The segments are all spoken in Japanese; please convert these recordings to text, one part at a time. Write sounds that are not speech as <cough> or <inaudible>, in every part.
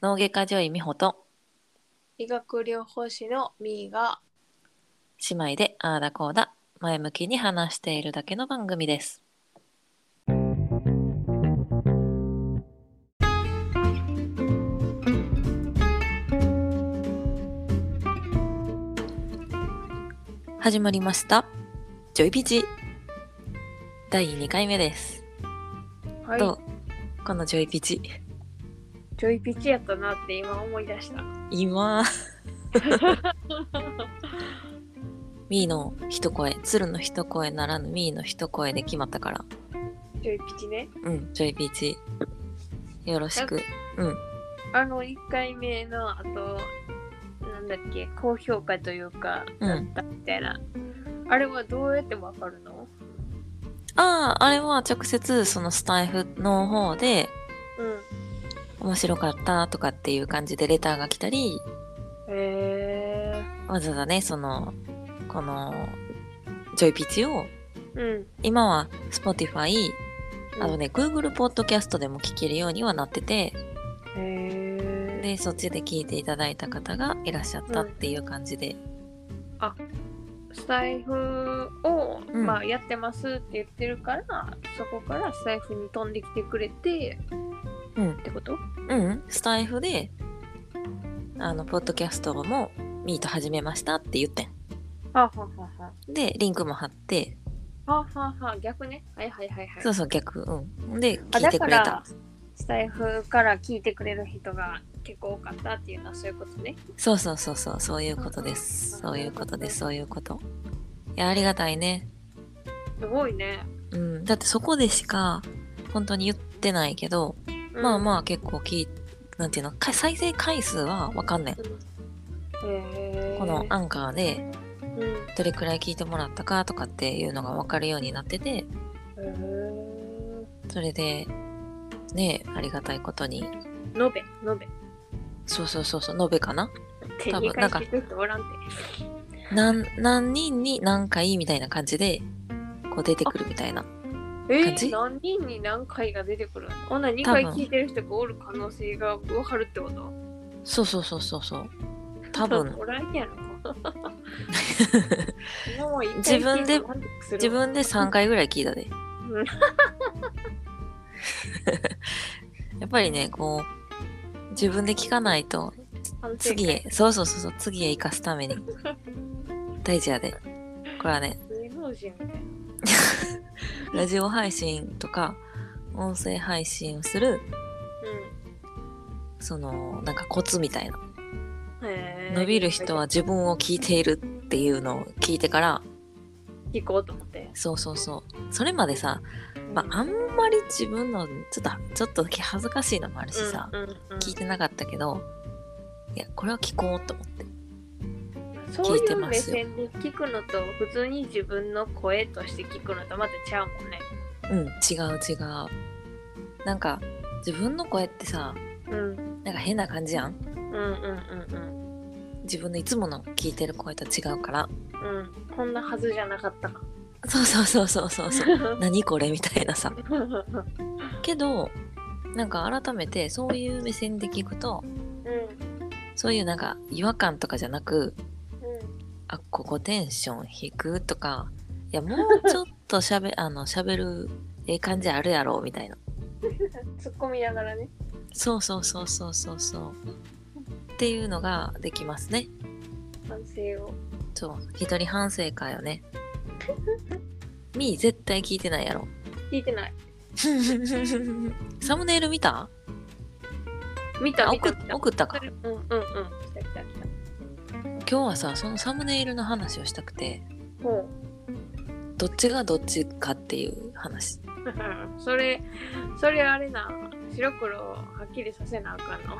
脳外科女医美穂と医学療法士のみーが姉妹でああだこうだ前向きに話しているだけの番組です。始まりました。ジョイピチ第2回目です。はい。とこのジョイピチ。ちょいピチやったなって今思い出した。今。<laughs> ミーの一声鶴の一声ならぬミーの一声で決まったから。ちょいピチね。うんジョイピチ。よろしく。うん。あの1回目のあとなんだっけ高評価というかうん。だったみたいな、あれはどうやってわかるの？あああれは直接そのスタイフの方でうん面白かったとかっていう感じでレターが来たりへえわざわざねそのこのジョイピチをうん。今は Spotify うん。あのね Google ポッドキャストでも聞けるようにはなっててでそっちで聞いていただいた方がいらっしゃったっていう感じで、スタイフを、うん。まあ、やってますって言ってるからそこからスタイフに飛んできてくれてうん。ってこと？うん、スタイフで、あの、ポッドキャストも、ミート始めましたって言ってん。はあ、はあはあは。で、リンクも貼って、あ、はあはあは。あ逆ね。はいはいはいはい。そうそう、逆、うん。で、あ聞いてくれた。だから。スタイフから聞いてくれる人が結構多かったっていうのはそういうことね。そうそうそうそう、そういうことです。そういうことです、そういうこと。いや、ありがたいね。すごいね。うん。だってそこでしか、本当に言ってないけど、まあまあ結構聞い、なんていうの、か再生回数はわかんねん。あ。へーこのアンカーで、うん。どれくらい聞いてもらったかとかっていうのがわかるようになってて、それで、ねありがたいことに、延べ、延べ。そうそうそうそう、延べかな？って2多分なんか。何、何人に何回みたいな感じで、こう出てくるみたいな。え感じ？ー、何人に何回が出てくるの？ほな2回聞いてる人がおる可能性が分かるってこと？そうそうそうそうそう。多分。おらん <laughs> 自分で自分で3回ぐらい聞いたで。う <laughs> んやっぱりね、こう、自分で聞かないと、次へ、そうそうそうそう、次へ生かすために、<laughs> 大事やで。これはね。ラジオ配信とか、音声配信をする、その、なんかコツみたいな。伸びる人は自分を聞いているっていうのを聞いてから、聞こうと思って。そうそうそう。それまでさ、まあ、あんまり自分の、ちょっと、ちょっと恥ずかしいのもあるしさ、うんうんうん聞いてなかったけど、いや、これは聞こうと思って。そう聞いていう目線で聞くのと普通に自分の声として聞くのとまたちゃうもんね。うん、違う違う。なんか、自分の声ってさ、うんなんか変な感じやん。うんうんうん自分のいつもの聞いてる声と違うから。うんうん。こんなはずじゃなかったか。そうそうそうそうそうそう。<laughs> 何これみたいなさ。<laughs> けど、なんか改めてそういう目線で聞くと、うんそういうなんか違和感とかじゃなく、うんあ、ここテンション低くとか、いや、もうちょっと喋、<laughs> あの、喋る、ええ感じあるやろ、みたいな。突っ込みながらね。そうそうそうそうそうそう。っていうのができますね。反省を。そう、一人反省会よね。<laughs> みー絶対聞いてないやろ。聞いてない。サムネイル見た？見たあ送っ見た見た。送ったか。うんうんうん。来た来た来今日はさ、そのサムネイルの話をしたくて、た。ほどっちがどっちかっていう話。う。<laughs> それ、それあれな。白黒をはっきりさせなあかんの？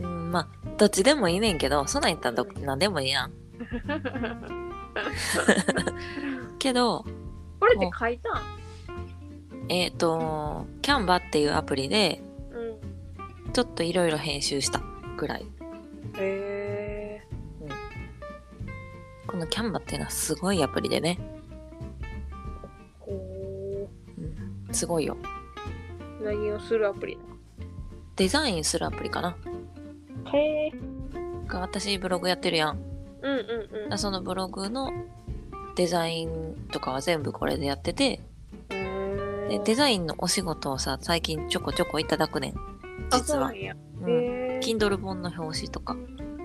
<laughs> うん、まあ、どっちでもいいねんけど、そんなん言ったらど何でもいいやん。<laughs> けど、これって書いたん？えっ、と、キャンバっていうアプリで、うん。ちょっといろいろ編集したぐらい。へえ。このキャンバっていうのはすごいアプリでね。ほうすごいよ何をするアプリなデザインするアプリかなのへえ。が私ブログやってるやんうんうんうん。そのブログのデザインとかは全部これでやっててでデザインのお仕事をさ最近ちょこちょこいただくねんあ実はそうなん。Kindle 本の表紙とか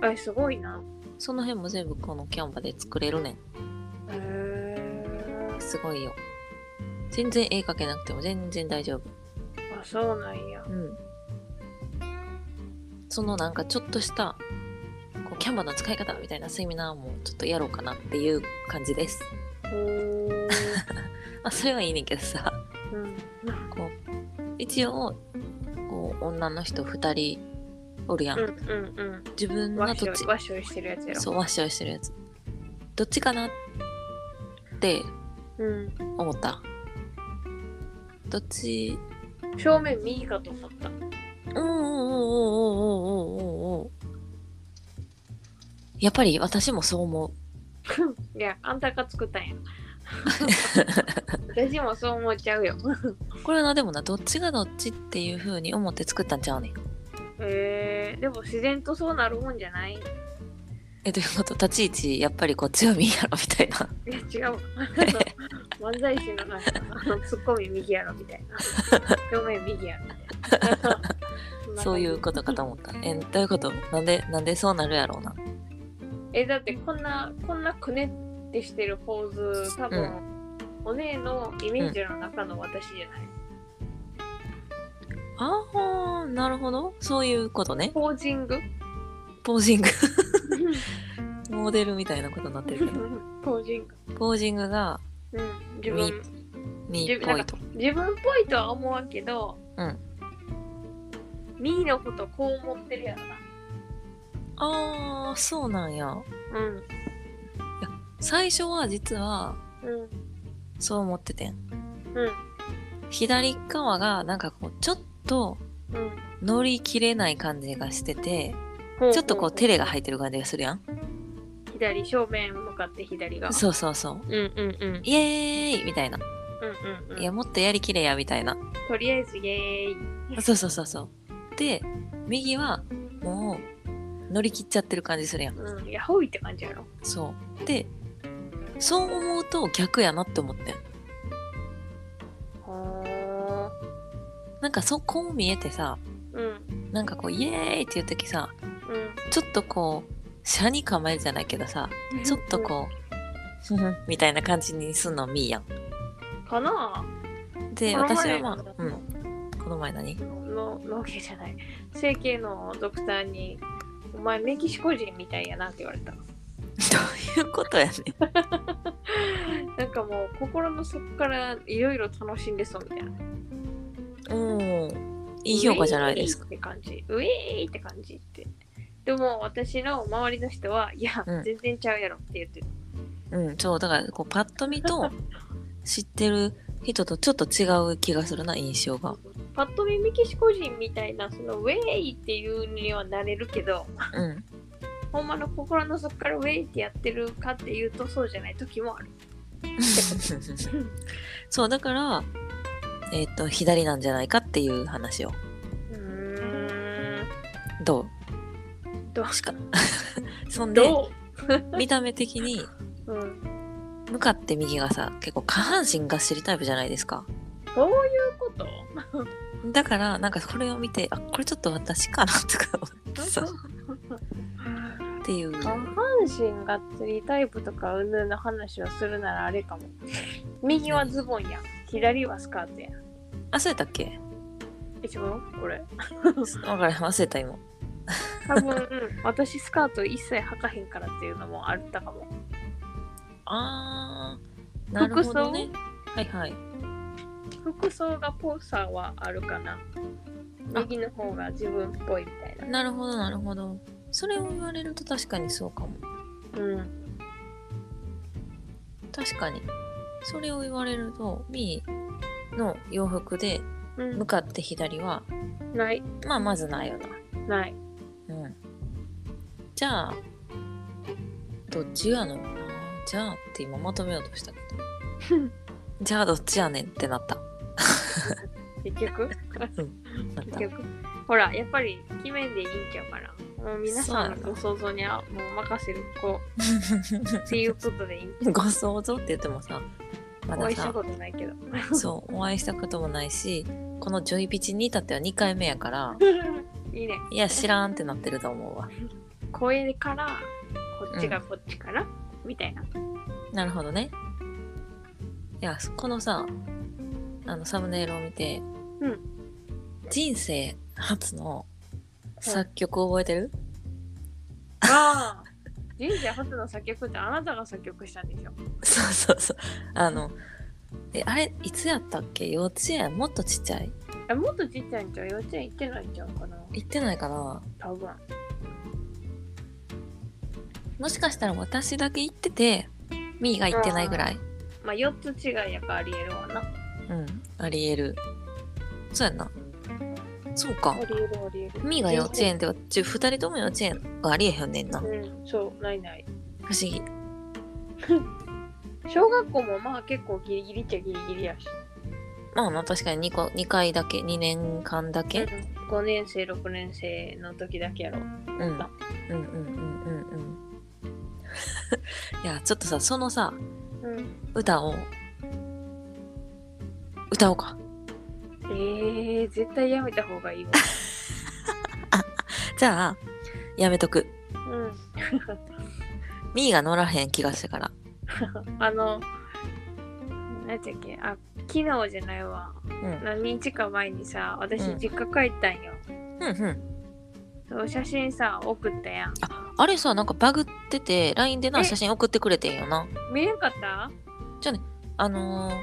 あ、すごいな。その辺も全部このキャンバで作れるねんへえ。すごいよ全然絵描けなくても全然大丈夫あ、そうなんや。うんそのなんかちょっとしたこうキャンバの使い方みたいなセミナーもちょっとやろうかなっていう感じですうーん。ま <laughs> あそれはいいねんけどさうん。こう一応こう女の人2人おるやん、うんうんうん。自分ワッシはどっちョイワッショイしてるやつやろ。そうワッショイしてるやつどっちかなってうん。思ったどっち？正面右かと思った。やっぱり私もそう思う。<laughs> いや、あんたが作ったんや。<laughs> 私もそう思っちゃうよ。これなでもなどっちがどっちっていう風に思って作ったんちゃうねん。えー、でも自然とそうなるもんじゃない？いえどういうこと立ち位置やっぱりこっちは右やろみたいな。や違う。わ <laughs> 漫才師のなんかあのツッコミ右やろみたいな。正面右やろみたいな。そういうことかと思った。えどういうこと？なんでなんでそうなるやろうなえだってこんなこんなくねってしてるポーズ多分、お姉のイメージの中の私じゃない、ああなるほど。そういうことね。ポージング？ポージング。<laughs> モデルみたいなことになってるけど。<laughs> ポージング。ポージングがうん自分。ミっぽいと。自分っぽいとは思わんけどうん。ミーのことこう思ってるやろなああそうなんや。うん。最初は実はうん。そう思っててん。うん。左側がなんかこうちょっとうん。乗り切れない感じがしててほちょっとこうテレが入ってる感じがするやん。左正面向かって左が。そうそうそう。うんうんうん。イエーイみたいな、うんうんうん。いやもっとやりきれやみたいな。とりあえずイエーイ。そうそうそうそう。で右はもう乗り切っちゃってる感じするやん。うん。いやほいって感じやろ。そう。でそう思うと逆やなって思ってん。はなんかそこう見えてさーうん。なんかこうイエーイっていう時さうちょっとこう車に構えるじゃないけどさん。ちょっとこうふふんみたいな感じにすんのみーやん。うんかな？で私はまあうん。この前何？どの脳系じゃない。整形のドクターに「お前メキシコ人みたいやな」って言われた。ういうことやねん。<laughs> なんかもう心の底からいろいろ楽しんでそうみたいな。うん。いい評価じゃないですか。って感じ。ウェーイって感じって。でも私の周りの人はいや、うん。全然ちゃうやろって言ってる。うん。そうだからこうパッと見と知ってる人とちょっと違う気がするな印象がパッと見メキシコ人みたいなそのウェーイっていうにはなれるけどうん。ほんまの心の底からウェイってやってるかっていうとそうじゃない時もある。<laughs> そうだからえっ、と左なんじゃないかっていう話をうーん。どう？どう？しか。<laughs> そんでど <laughs> 見た目的にう、うん、向かって右がさ結構下半身がっしりタイプじゃないですか。そういうこと？だからなんかこれを見てあこれちょっと私かなとか思ってさっていう。下半身がっつりタイプとかうんぬんの話をするならあれかも。右はズボンや左はスカートやあそうやったっけえ違うこれ。分からへん忘れた今。多分、うん、私スカート一切履かへんからっていうのもあったかも。あーなるほどね。はいはい服装がぽさはあるかな。右の方が自分っぽいみたいな。なるほどなるほど。それを言われると確かにそうかも。うん。確かに。それを言われるとみーの洋服でうん。向かって左はない。まあまずないよな。ない。うん。じゃあどっちやのよな。じゃあって今まとめようとしたけど。<laughs> じゃあどっちやねんってなった <laughs> 結局？結局？ほらやっぱり決めんでいいんちゃうかなもう皆さんのご想像にはもう任せる。こう。<laughs> っていうことでいいご想像って言ってもさまださお会いしたことないけど。<laughs> そうお会いしたこともないしこのジョイピチに至っては2回目やから。いいね。いや知らんってなってると思うわ。声からこっちがこっちから、みたいな。なるほどね。いやこのさあのサムネイルを見て、うん。人生初の作曲覚えてる、ああ。人生初の作曲ってあなたが作曲したんでしょ？<laughs> そうそうそう。あのえあれいつやったっけ？幼稚園？もっとちっちゃい？えもっとちっちゃいんちゃう？幼稚園行ってないんちゃうかな？行ってないかな？多分。もしかしたら私だけ行っててミーが行ってないぐらい？まあ4つ違いやからありえるわなうん。ありえる。そうやんな。そうか。ありえるありえる。ミーが幼稚園ではちゅ2人とも幼稚園がありえへんねんな。不うんそうないない。思議。<laughs> 小学校もまあ結構ギリギリっちゃギリギリやし、まあまあ確かに 2, 個2回だけ2年間だけ、5年生6年生の時だけやろ。うん、うんうんうんうんうん。<laughs> いやちょっとさそのさうん。歌を歌おうか。えー、絶対やめた方がいいわ。<laughs> じゃあやめとく。うん。ミーが乗らへん気がしてから。<laughs> あの何やっけ？あ昨日じゃないわ。うん。何日か前にさ私うん。実家帰ったんよ、うんうん。そう写真さ送ったやん。あれさなんかバグってて LINE でなえ？写真送ってくれてんよな。見れんかった？あのー、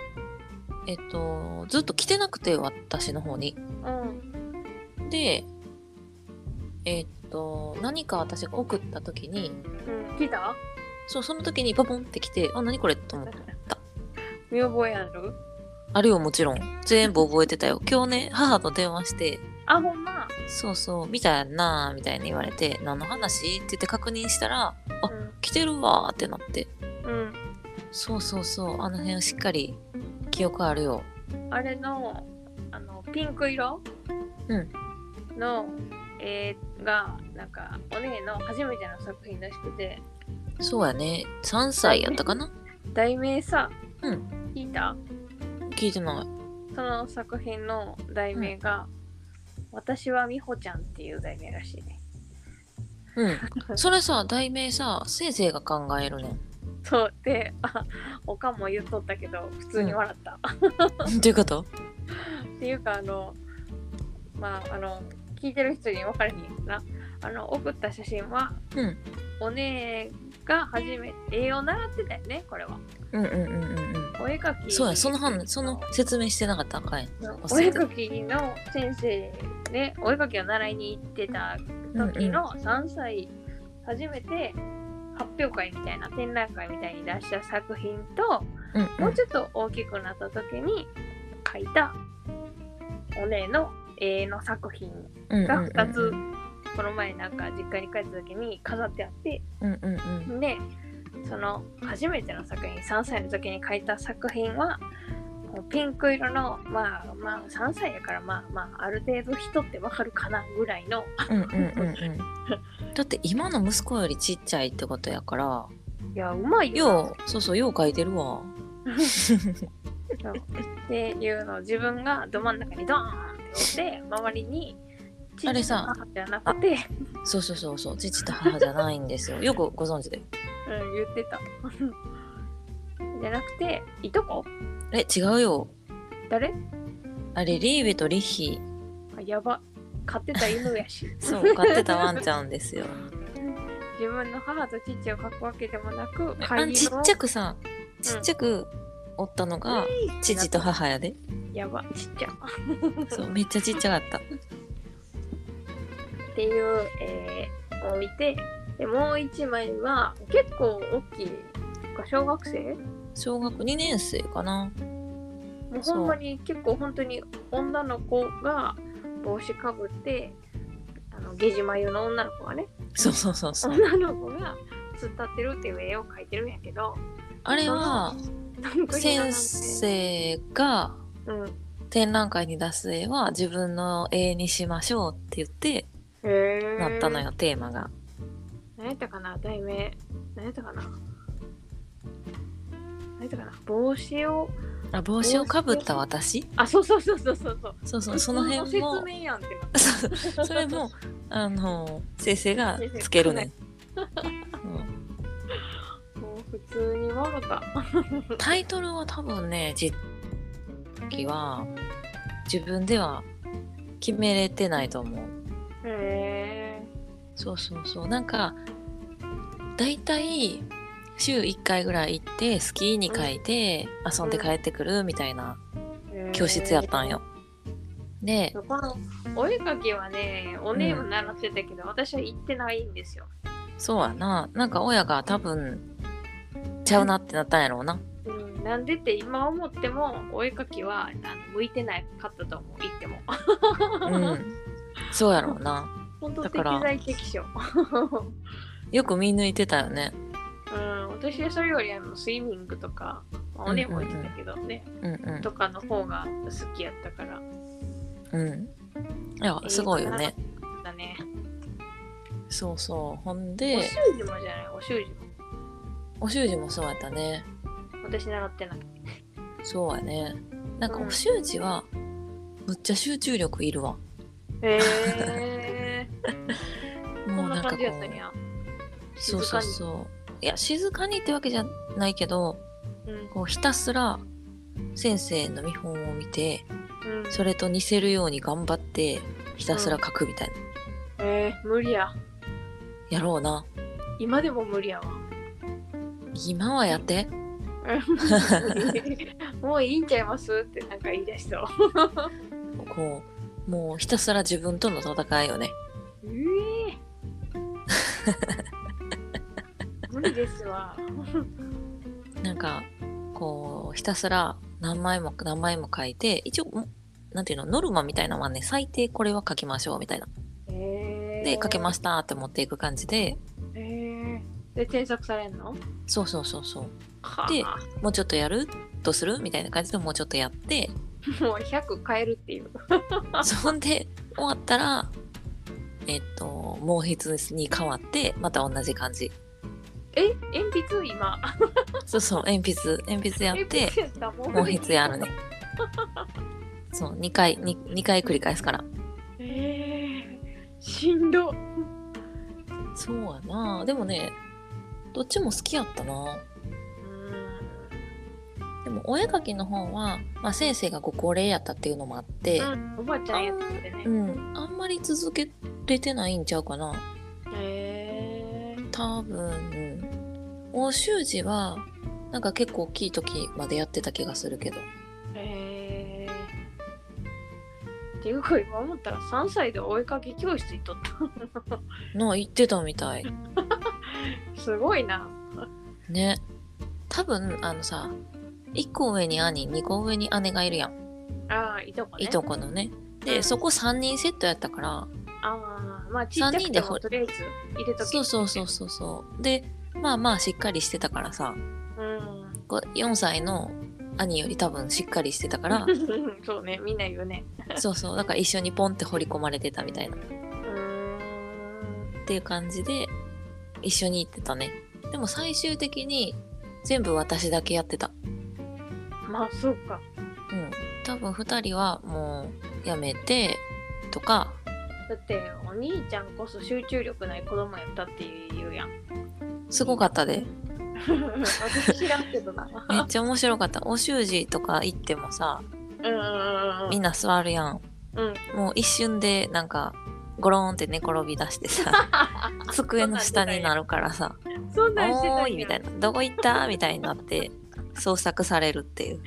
えっとずっと来てなくて私の方に。うんでえっと何か私が送った時にうん。来た？そうその時にポポンって来てあ何これと思って見覚えある？あるよもちろん。全部覚えてたよ。今日ね母と電話してあほんま？そうそう見たやんなみたいに言われて何の話？って言って確認したらあ来てるわーってなって。うん、うん、そうそうそうあの辺しっかり記憶あるよ。あれのあのピンク色？うん。の絵がなんかお姉の初めての作品らしくて。そうやね。3歳やったかな？題名さ、うん。聞いた？聞いてない。その作品の題名が、私は美穂ちゃんっていう題名らしいね。うん。それさ題名さ先生が考えるねんそうで、あおかんも言っとったけど、普通に笑った。どういうこと？っていうか、あの、まあ、あの、聞いてる人に分かるにな。あの、送った写真は、うんお姉が初め絵を習ってたよね、これは。うんうんうんうんうんお絵描き。そうやその話その説明してなかったらあかんやんお絵描きの先生ね、お絵描きを習いに行ってた時の3歳初めて発表会みたいな展覧会みたいに出した作品と、うんうん。もうちょっと大きくなった時に描いたお姉の絵の作品が2つこの前なんか実家に帰った時に飾ってあって。でその初めての作品3歳の時に描いた作品はピンク色のまあまあ3歳やからまあまあある程度人ってわかるかなぐらいの。うんうんうんうん。だって今の息子よりちっちゃいってことやから。いやうまいよようそうそうよう書いてるわ。<laughs> っていうのを自分がど真ん中にドーンって押して周りにあれさじゃなくて。そうそうそうそう父と母じゃないんですよ。よくご存知で。うん言ってたじゃなくていとこ？え違うよ。誰？あれリーベとリッヒ。あやば。飼ってた犬やし。ー <laughs> そう飼ってたワンちゃんですよ。自分の母と父を描くわけでもなくあんちっちゃくさん。ちっちゃくおったのが父と母やで。やばちっちゃ。そうめっちゃちっちゃかった。っていう、えー、置いてでもう一枚は結構大きい小学生？小学2年生かな。もうほんまに結構本当に女の子が帽子かぶってあの下地眉の女の子がね。そうそうそうそう。女の子が突っ立ってるっていう絵を描いてるんやけど。あれは先か生が展覧会に出す絵は自分の絵にしましょうって言って。なったのよ、テーマが。何やったかな？題名。何やったかな？何やったかな帽子を。あ帽子をかぶった私？あ、そうそうそうそうそうそう。そうそうその辺もの説明やんってそれもあの先生がつけるねん、う <laughs> んもう普通に笑った。タイトルは多分ね実時は自分では決めれてないと思うへえ。そうそうそうなんかだいたい週1回ぐらい行ってスキーに書いて遊んで帰ってくるみたいな教室やったんよ。でお絵かきはね、お姉も習ってたけど、私は行ってないんですよ。そうやな。なんか親が多分ちゃうなってなったんやろうな。うん、なんでって今思ってもお絵かきはあの向いてないかったと思う、行っても。うん。そうやろうな。<laughs> 本当適だから材適所。<laughs> よく見抜いてたよねうん、私はそれよりあのスイミングとか、まあ、お姉も言ってたけどね、うんうん。とかの方が好きやったから。うん。いやすごいよね。だね。そう。そうほんおで習字もじゃない、お習字も。お習字もそうやったね。私習ってない。そうやね。なんかうん。お習字はむっちゃ集中力いるわ。へえー。<laughs> もうんなんかこう。そうそう静そういや静かにってわけじゃないけどうん。こうひたすら先生の見本を見てうん、それと似せるように頑張ってひたすら書くみたいな、えー、無理や。やろうな。今でも無理やわ。今はやって。<laughs> もういいんちゃいます？ってなんか言い出しそう。<laughs> こうもうひたすら自分との戦いよね無理ですわ。なんかこうひたすら何枚も何枚も書いて一応もなんていうのノルマみたいなのはね最低これは書きましょうみたいな。えー、で書けましたって持っていく感じで。えー、で、添削されんの？そうそうそうそう。はであ、もうちょっとやる？どうする？みたいな感じでもうちょっとやって。もう100変えるっていう。<laughs> そんで終わったらえっと毛筆に変わってまた同じ感じえ鉛筆？今。そうそう鉛筆鉛筆やって毛筆やるね <laughs> そう2回 2, 2回繰り返すからえー、しんど。そうやなでもねどっちも好きやったなでもお絵描きの方は、まあ、先生がご高齢やったっていうのもあって、うん、おばあちゃんやっててねう。ん、あんまり続けれてないんちゃうかな。多分欧習字はなんか結構大きい時までやってた気がするけどへえー。っていうか今思ったら3歳でお絵かき教室にとった。の言ってたみたい <laughs> すごいな。ね多分あのさ1個上に兄2個上に姉がいるやんああ、いとこね。いとこのねでそこ3人セットやったからああ、まあちっちゃくてもとりあえず入れとけ。そうそうそうそうそうでまあまあしっかりしてたからさうん。こう4歳の兄より多分しっかりしてたから <laughs> そうね、みんな言うね。そうそうだから一緒にポンって掘り込まれてたみたいなっ。ていう感じで一緒に行ってたねでも最終的に全部私だけやってたまあ、そうか。うん多分2人はもうやめてとかだって、お兄ちゃんこそ集中力ない子供やったって言うやん。すごかったで <laughs> 私知らんけどな。めっちゃ面白かったお習字とか行ってもさ。みんな座るやんうん。もう一瞬でなんかゴローンって寝転び出してさ <laughs> 机の下になるからさそんなんしておーいみたいなどこ行ったみたいになって捜索されるっていう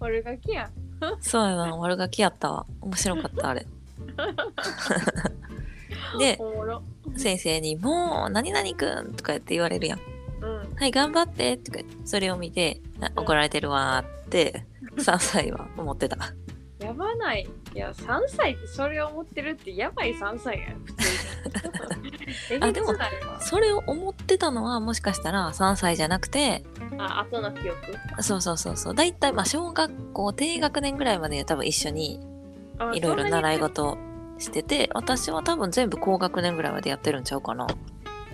俺がきやん。そうやな悪ガキやったわ面白かったあれ <laughs> で。先生に「もう何々くん」とか言って言われるやん。うん。「はい頑張って」とか言ってそれを見てあ怒られてるわーって <laughs> 3歳は思ってた。やばない。いや、3歳ってそれを思ってるってやばい3歳やん、普通 <laughs> あでもそれを思ってたのはもしかしたら3歳じゃなくてあ後の記憶？そうそうそうそう。だいたいまあ小学校低学年ぐらいまで多分一緒にあいろいろ習い事してて私は多分全部高学年ぐらいまでやってるんちゃうかな。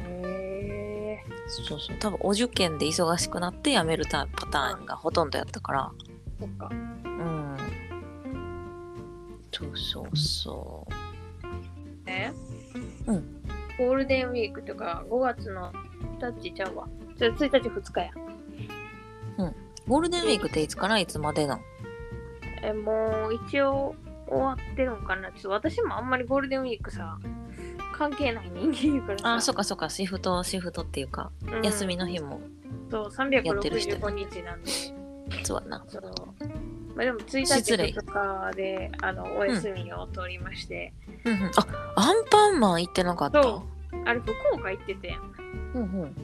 へえそうそう。多分お受験で忙しくなって辞めるタパターンがほとんどやったから。そっか。うん。そうそうそう。ねうん。ゴールデンウィークとか5月の1日ちゃうわ。それ1日2日や。ゴールデンウィークっていつから？いつまでなん？えもう一応終わってるんかな。ちょっと私もあんまりゴールデンウィークさ関係ない人間やからさ。あそっかそっかシフトシフトっていうか、うん。休みの日もそうやってる人365日なんで。そうやなそう。まあでも1失礼日とかであのお休みを取りまして、うんうん。あアンパンマン行ってなかった？そあれ福岡行っててうんうん。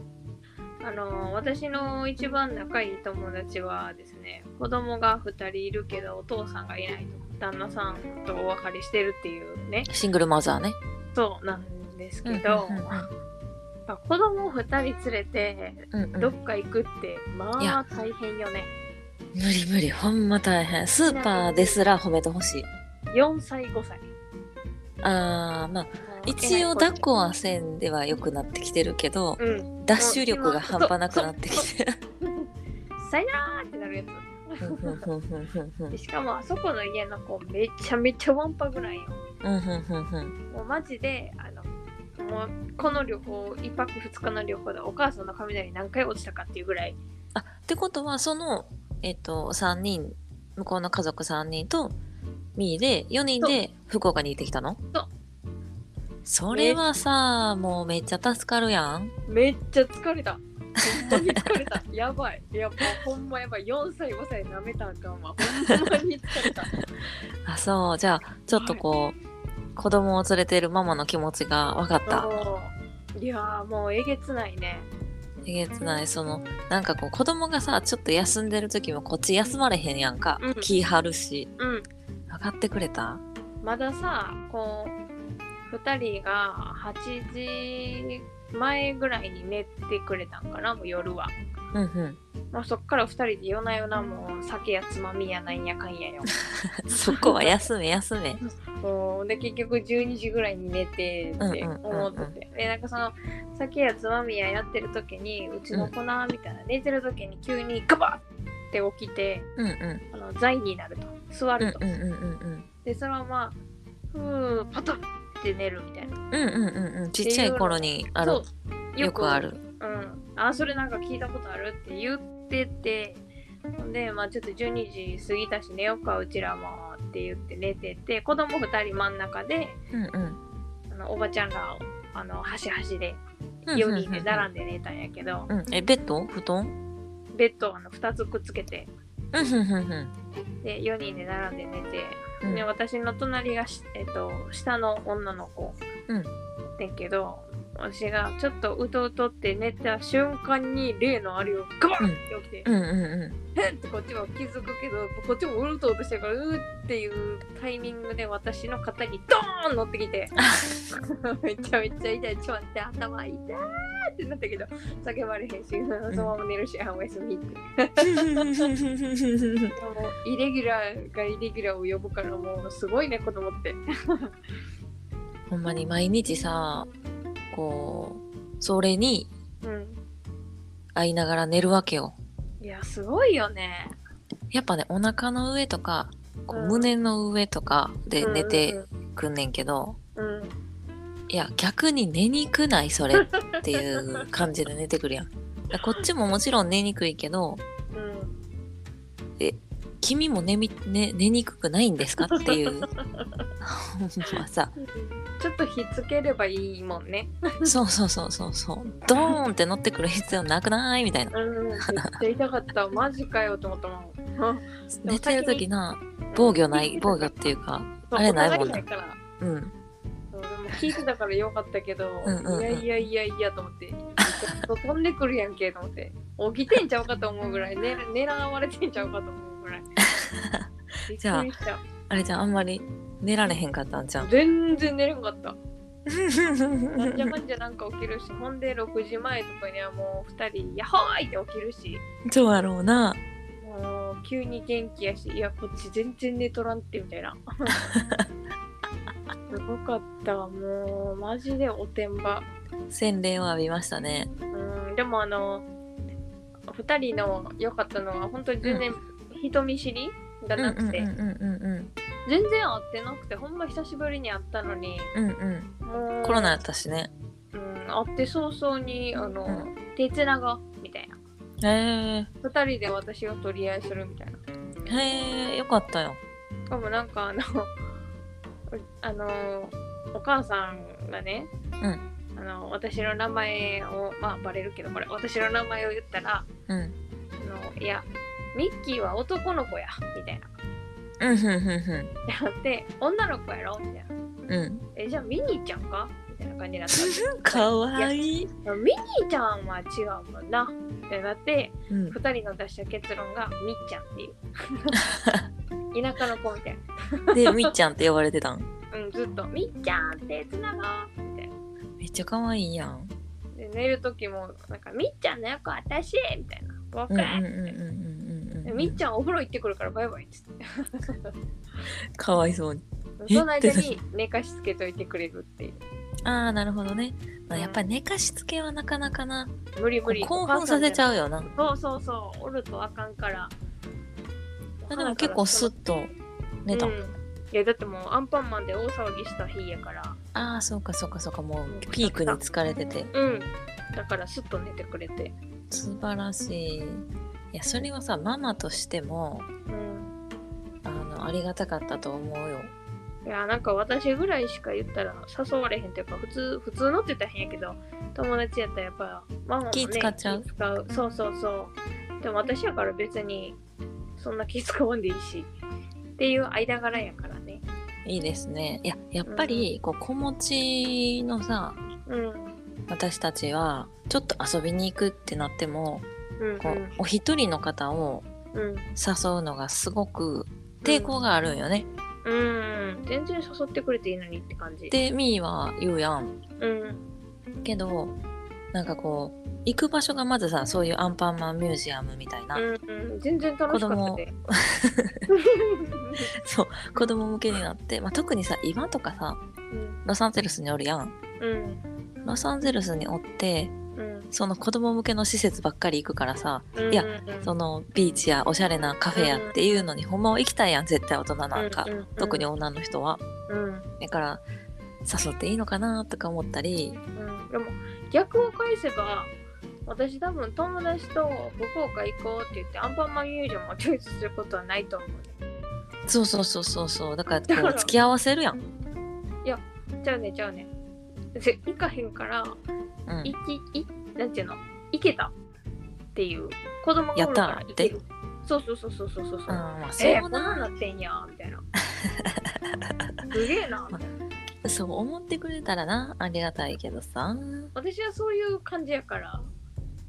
あの私の一番仲いい友達はですね子供が2人いるけどお父さんがいないと旦那さんとお別れしてるっていうね。シングルマザーね。そうなんですけど、うんうんうんまあ子供2人連れてうんうんどっか行くって、まいやあ大変よね。無理無理ほんま大変。スーパーですら褒めてほし。い4歳5歳。あーまあ一応抱っこはせんでは良くなってきてるけどうん。ダッシュ力が半端なくなってきてる。さよならってなるやつでしかもあそこの家の子めちゃめちゃワンパぐらいよ。もうマジであのもうこの旅行1泊2日の旅行でお母さんの雷何回落ちたかっていうぐらい。あってことはそのえっと3人向こうの家族3人とミーで4人で福岡に行ってきたの？そう。それはさもうめっちゃ助かるやん。めっちゃ疲れたほんまに疲れた。やばい。いやもうほんまやばい。4歳5歳舐めたらあかんわほんまに疲れた。あそう。じゃあちょっとこう、子供を連れてるママの気持ちが分かった。そう。いやーもうえげつないね。えげつない。そのなんかこう子供がさちょっと休んでる時もこっち休まれへんやんか、うん。気張るし。うん。分かってくれた？まださこう2人が8時前ぐらいに寝てくれたんかなもう夜は、うんうん。まあ、そっから2人で夜な夜なもう酒やつまみやなんやかんやよ。<laughs> そこは休め休め。もう。で結局12時ぐらいに寝てって思ってて、でなんかその酒やつまみややってる時にうちの子なみたいな、寝てる時に急にガバッって起きてうんうん。あの座位になると。座ると、うんうんうんうんでそのままふーパタッって寝るみたいな。うんうんうんうん。ちっちゃい頃にあるよくある。うん。あそれなんか聞いたことあるって言ってて。ほんでまあちょっと12時過ぎたし寝ようかうちらもって言って寝てて。子供2人真ん中でうんうん。あのおばちゃんらあの端々でうん4人で並んで寝たんやけど、うん。えベッド？布団？ベッドをあの2つくっつけて。うんうんうんうん。で4人で並んで寝て、うん。で私の隣がし、えっと、下の女の子うん。でんけど私がちょっとうとうとって寝た瞬間に例のあれをガバンって起きて、うん。うんうんへん。ってこっちも気づくけどこっちもうるとうとしてるからうーっていうタイミングで私の肩にドーン乗ってきて <laughs> めちゃめちゃ痛いちょって頭痛いってなったけど叫ばれへんしそのまま寝るし、あおやすみって。<laughs> もうイレギュラーがイレギュラーを呼ぶからもうすごいね子供って。ほんまに毎日さこうそれにうん会いながら寝るわけよ。いやすごいよね。やっぱねお腹の上とかこううん。胸の上とかで寝てくんねんけど、うん。うんいや逆に寝にくない？それっていう感じで寝てくるやん。<laughs> だこっちももちろん寝にくいけどうん。君も寝み、ね、寝にくくないんですか？っていう。<laughs> ほんまさちょっとひっつければいいもんね。そうそうそうそうそう。ドーンって乗ってくる必要なくない？みたいな。うん。めっちゃ痛かった。マジかよと思ったもん。<laughs> 寝てる時な防御ない防御っていうか <laughs> あれないもんなお互いから。うん。そうでも聞いてたからよかったけど、うんうんうん。いやいやいやいやと思って、飛んでくるやんけと思って、起きてんちゃうかと思うぐらい、ね、狙われてんちゃうかと思うぐらい。<laughs> じゃあ。あれじゃんあんまり寝られへんかったんじゃん全然寝れんかった。<laughs> なんじゃかんじゃなんか起きるしほんで6時前とかにはもう2人「やっほーい!」って起きるしそうやろうな。もう急に元気やしいやこっち全然寝とらんってみたいな <laughs> すごかったわもうマジでおてんば洗礼を浴びましたね。うんでもあの2人の良かったのは本当に全然人見知りがなくて、うんうんうん全然会ってなくてほんま久しぶりに会ったのに。うんうん。コロナやったしね。うん、会って早々にあの、う手つながみたいな。へえ2人で私が取り合いするみたいな。へえよかったよ。しかもなんかあの <laughs> あのお母さんがね、うん。あの私の名前をまあバレるけどこれ私の名前を言ったらうん。あのいやミッキーは男の子やみたいなうんふんふんふん。であって女の子やろみたいなうん。えじゃあミニーちゃんか？みたいな感じになったかわいい。ミニーちゃんは違うもんなってなってうん。2人の出した結論がみっちゃんっていう <laughs> 田舎の子みたいなで、みっちゃんって呼ばれてたん？うんずっと「みっちゃんってつなが」みたいなめっちゃかわいいやん。で寝る時もなんか「みっちゃんの横私」みたいな「僕」うんうんうんうんみっちゃんお風呂行ってくるからバイバイっつってかわいそうに。<laughs> え？その間に寝かしつけといてくれるっていうああ、なるほどね。まあ、やっぱり寝かしつけはなかなかな。無理無理興奮させちうゃうよな。そうそうそうおるとあかんからあでも結構スッと寝た。うんいやだってもうアンパンマンで大騒ぎした日やからああ、そうかそうかそうか。もうピークに疲れてて。うんだからスッと寝てくれて素晴らしい。いや、それはさ、ママとしても、うんあの、ありがたかったと思うよ。いやなんか私ぐらいしか言ったら誘われへんというか普通普通のって言ったら変やけど友達やったらやっぱママも、ね、気使っちゃう？気使う。そうそうそう。でも私やから別にそんな気使わんでいいしっていう間柄やからね。いいですね。いや、やっぱり、こう、子持ちのさ、うん。私たちは、ちょっと遊びに行くってなっても、うんこう、お一人の方をうん。誘うのがすごく抵抗があるんよね。うん、うん、全然誘ってくれていいのにって感じ。で、ミーは言うやん。うんけど、なんかこう、行く場所がまずさ、そういうアンパンマンミュージアムみたいな、うんうん。全然楽しかったで。<laughs> そう、子供向けになって、まあ、特にさ、今とかさ、うん。ロサンゼルスにおるやん。うん。ロサンゼルスにおって、うんその子供向けの施設ばっかり行くからさ、うんいやうん。そのビーチやおしゃれなカフェやっていうのにほんまは行きたいやん、絶対大人なんか。うんうんうん。特に女の人は。うん。だから、誘っていいのかなとか思ったり、うん、でも逆を返せば私多分友達と福岡行こうって言ってアンパンマンミュージアムをチョイスすることはないと思う。ねそうそうそうそうそう、だからこう付き合わせるやん。ちゃうねちゃうねぜ行かへんからうん。行きいなんていうの？行けたっていう。子供がおるから行ける。そうそうそうそうそうそうそうう。ん、<laughs> まあ、そうえー、こんなんな、なってんやみたいな。すげえな。みたいなそう思ってくれたらな、ありがたいけどさ。私はそういう感じやから。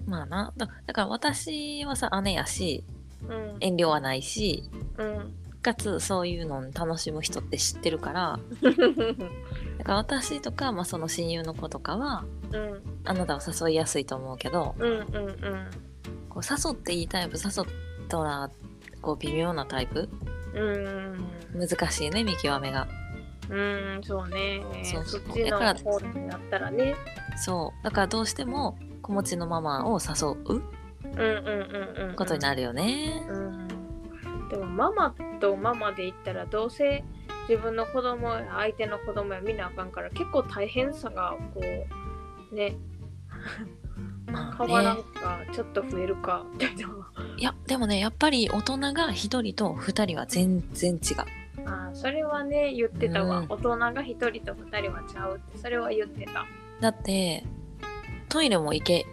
まあな、だだから私はさ、姉やし、うん。遠慮はないし、うん。かつそういうのを楽しむ人って知ってるから、<laughs> だから私とか、まあ、その親友の子とかは、うんあなたを誘いやすいと思うけど、うんうんうんこう誘っていいタイプ、誘ったら、こう微妙なタイプ？うん難しいね、見極めが。うん、そうね。そうそうそっちのだから方になったらね。そう。だからどうしても、子持ちのママを誘ううんうんうんうん。ことになるよね。うん。でもママとママで言ったらどうせ自分の子供や相手の子供や見なあかんから結構大変さがこうね <laughs> まあ変わらんね。かちょっと増えるかみたいな。いや、でもね、やっぱり大人が一人と二人は全然違う。あーそれはね言ってたわ、うん大人が1人と2人はちゃうってそれは言ってた。だって、トイレも行け、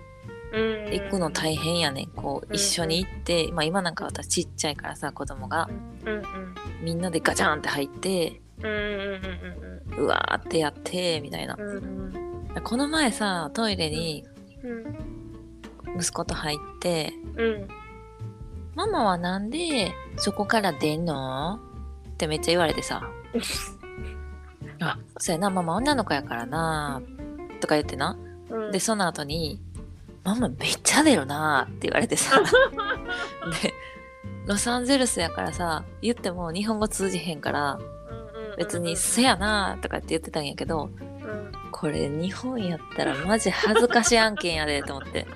うん、行くの大変やねん。こう、うん一緒に行って、まあ今なんか私ちっちゃいからさ、子供が、うんうんみんなでガチャンって入って、うんうんうんうわーってやって、みたいなう。んうんうんこの前さ、トイレにうん息子と入って、うんママはなんでそこから出んの？ってめっちゃ言われてさ。<laughs> あそうやなママ女の子やからなとか言ってな。うん、でその後に「ママめっちゃ出るな」って言われてさ。<laughs> でロサンゼルスやからさ言っても日本語通じへんから別に「せやな」とかって言ってたんやけどうんこれ日本やったらマジ恥ずかしい案件やでと思って。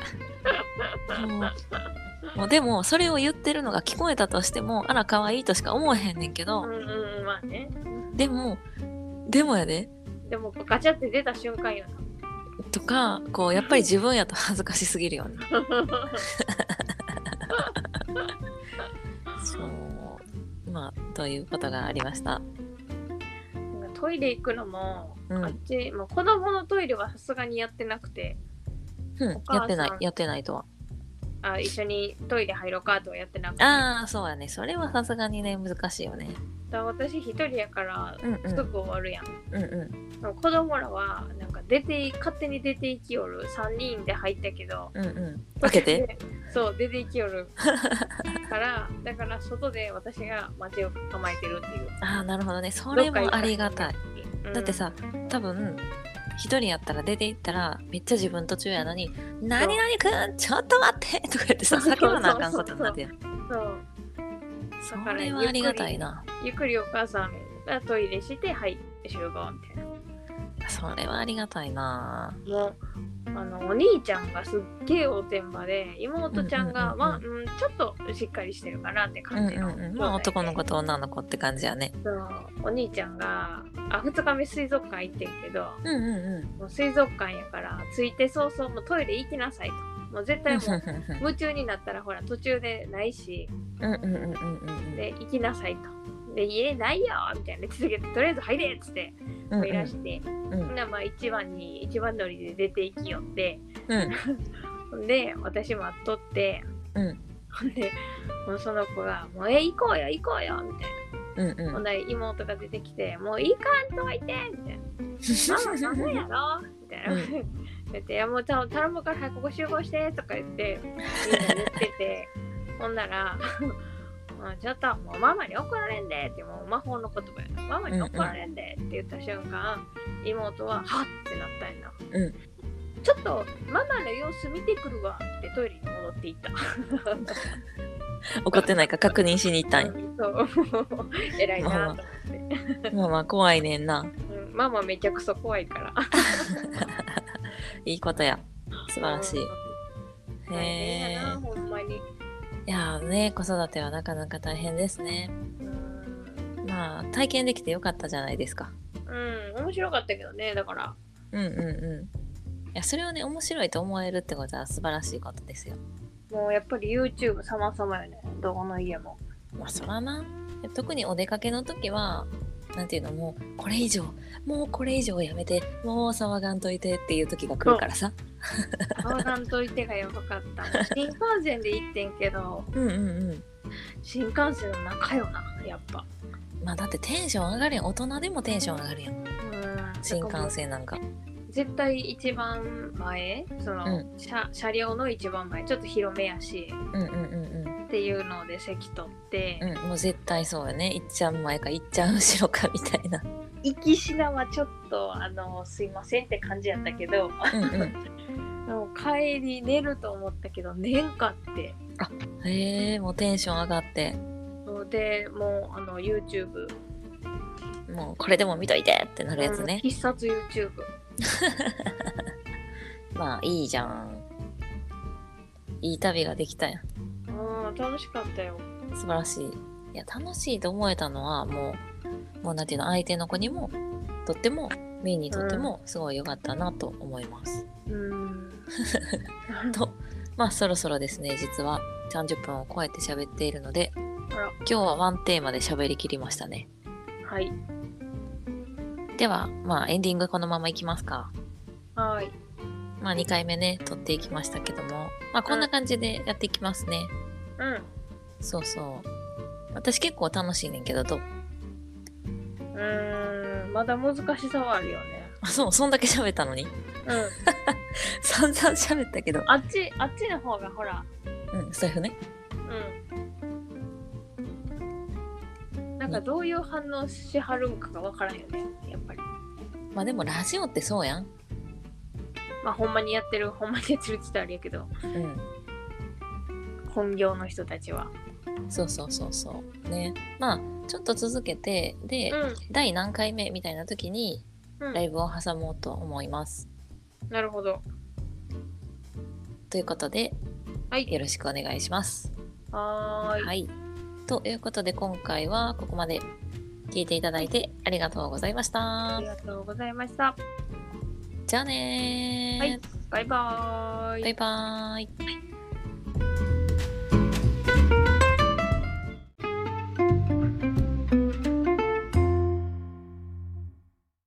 も <laughs> うもうでもそれを言ってるのが聞こえたとしてもあら可愛いとしか思わへんねんけど、うんうんうんまあね。でもでもやで。でもガチャって出た瞬間よとかこうやっぱり自分やと恥ずかしすぎるよねな。<laughs> そう。まあということがありましたトイレ行くのも、うん。あっちもう子供のトイレはさすがにやってなくてうんやってないやってないとは。あ一緒にトイレ入ろうかとはやってなくて。ああそうやね。それはさすがにね難しいよねだ私一人やからすぐ終わるやん、うんうん。子供らはなんか出て勝手に出て行きよる。3人で入ったけど。うんうん。開けて。そう出て行きよる。<laughs> からだから外で私が街を構えてるっていう。ああなるほどね。それもありがたい、うん。だってさ多分一人やったら出て行ったらめっちゃ自分途中やのに「何々くんちょっと待って!」とか言ってさ叫ばなあかんことになってるそうそれはありがたいな。ゆっくりお母さんがトイレしてはい集合みたいな。それはありがたいな。もうあのお兄ちゃんがすっげえおてんばで妹ちゃんが、うんうんうんうんまあうん、ちょっとしっかりしてるかなってうんう感じの、んうんまあ男の子と女の子って感じやね。そうお兄ちゃんがあ2日目水族館行ってんけどうんうんうん。もう水族館やから着いて早々もうトイレ行きなさいともう絶対もう夢中になったらほら途中でないしで行きなさいと。で家ないよみたいな言ってたけどとりあえず入れっつっていらして、うん。ならまあ一番に一番乗りで出て行きよって。うん。で私待っとってうん。ほんでもうその子が「もうえ行こうよ行こうよ」みたいうんうん。なほんで妹が出てきて「もう行かんといて」みたいな「<laughs> ママダメやろ」みたいな。う言って「いやもう頼頼むから早くここ集合して」とか言ってみんな言ってて <laughs> ほんなら <laughs> もうちょっともうママに怒られんでってもう魔法の言葉やな。ママに怒られんでって言った瞬間、妹ははっってなったんやな、うん。ちょっとママの様子見てくるわってトイレに戻っていった。怒ってないか確認しに行ったんや。そう。<laughs> 偉いなと思って、まあまあ怖いねんな。うん、ママめちゃくそ怖いからいいことや。素晴らしい。へほんまに。えいやーね子育てはなかなか大変ですね。うん。まあ体験できてよかったじゃないですか。うん面白かったけどねだから。うんうんうん。いやそれをね面白いと思えるってことは素晴らしいことですよ。もうやっぱり YouTube 様々よね。どこの家も。まあそらな。特にお出かけの時はなんていうのもうこれ以上もうこれ以上やめてもう騒がんといてっていう時が来るからさ。騒がんといてがやばかった。<laughs> 新幹線で行ってんけど、うんうんうん。新幹線の中よな、やっぱ。まあだってテンション上がるやん。大人でもテンション上がるやん。うん。新幹線なんか。絶対一番前、その、う車車両の一番前、ちょっと広めやし、うんうんうんっていうので席取って、うんうんもう絶対そうよね。いっちゃん前かいっちゃん後ろかみたいな。行きしなはちょっと、あの、すいませんって感じやったけど、うんうん。でも帰り寝ると思ったけど、寝んかって。へえもうテンション上がって。で、もう、あの、YouTube もうこれでも見といてってなるやつね。必殺 YouTube <laughs> まあいいじゃん。いい旅ができたやんうん楽しかったよ。素晴らしい。いや楽しいと思えたのはもうもうなんていうの相手の子にもとってもミーにとってもすごい良かったなと思います、うん。<laughs> とまあそろそろですね実は30分を超えて喋っているので今日はワンテーマで喋りきりましたね。はい。ではまあエンディングこのままいきますか。はい。まあ2回目ね撮っていきましたけども。まあこんな感じでやっていきますね、うんそうそう。私結構楽しいねんけどどう？うーん。まだ難しさはあるよね。あそうそんだけ喋ったのに？うん。<laughs> 散々喋ったけど。あっちあっちの方がほら。うんそういうふうね。うん。なんかどういう反応しはるんかがわからんよねやっぱり。まあでもラジオってそうやん。まあほんまにやってるほんまにやってるって言ったらあれやけど。うん本業の人たちは。そうそうそうそう。ね。まあちょっと続けてで、う第何回目みたいな時にん、うん。ライブを挟もうと思います。なるほど。ということではい。よろしくお願いします。はーい。はい。ということで今回はここまで聞いていただいてありがとうございました。あり。がとうございました。じゃあねー。はい。バイバーイ。バイバーイ。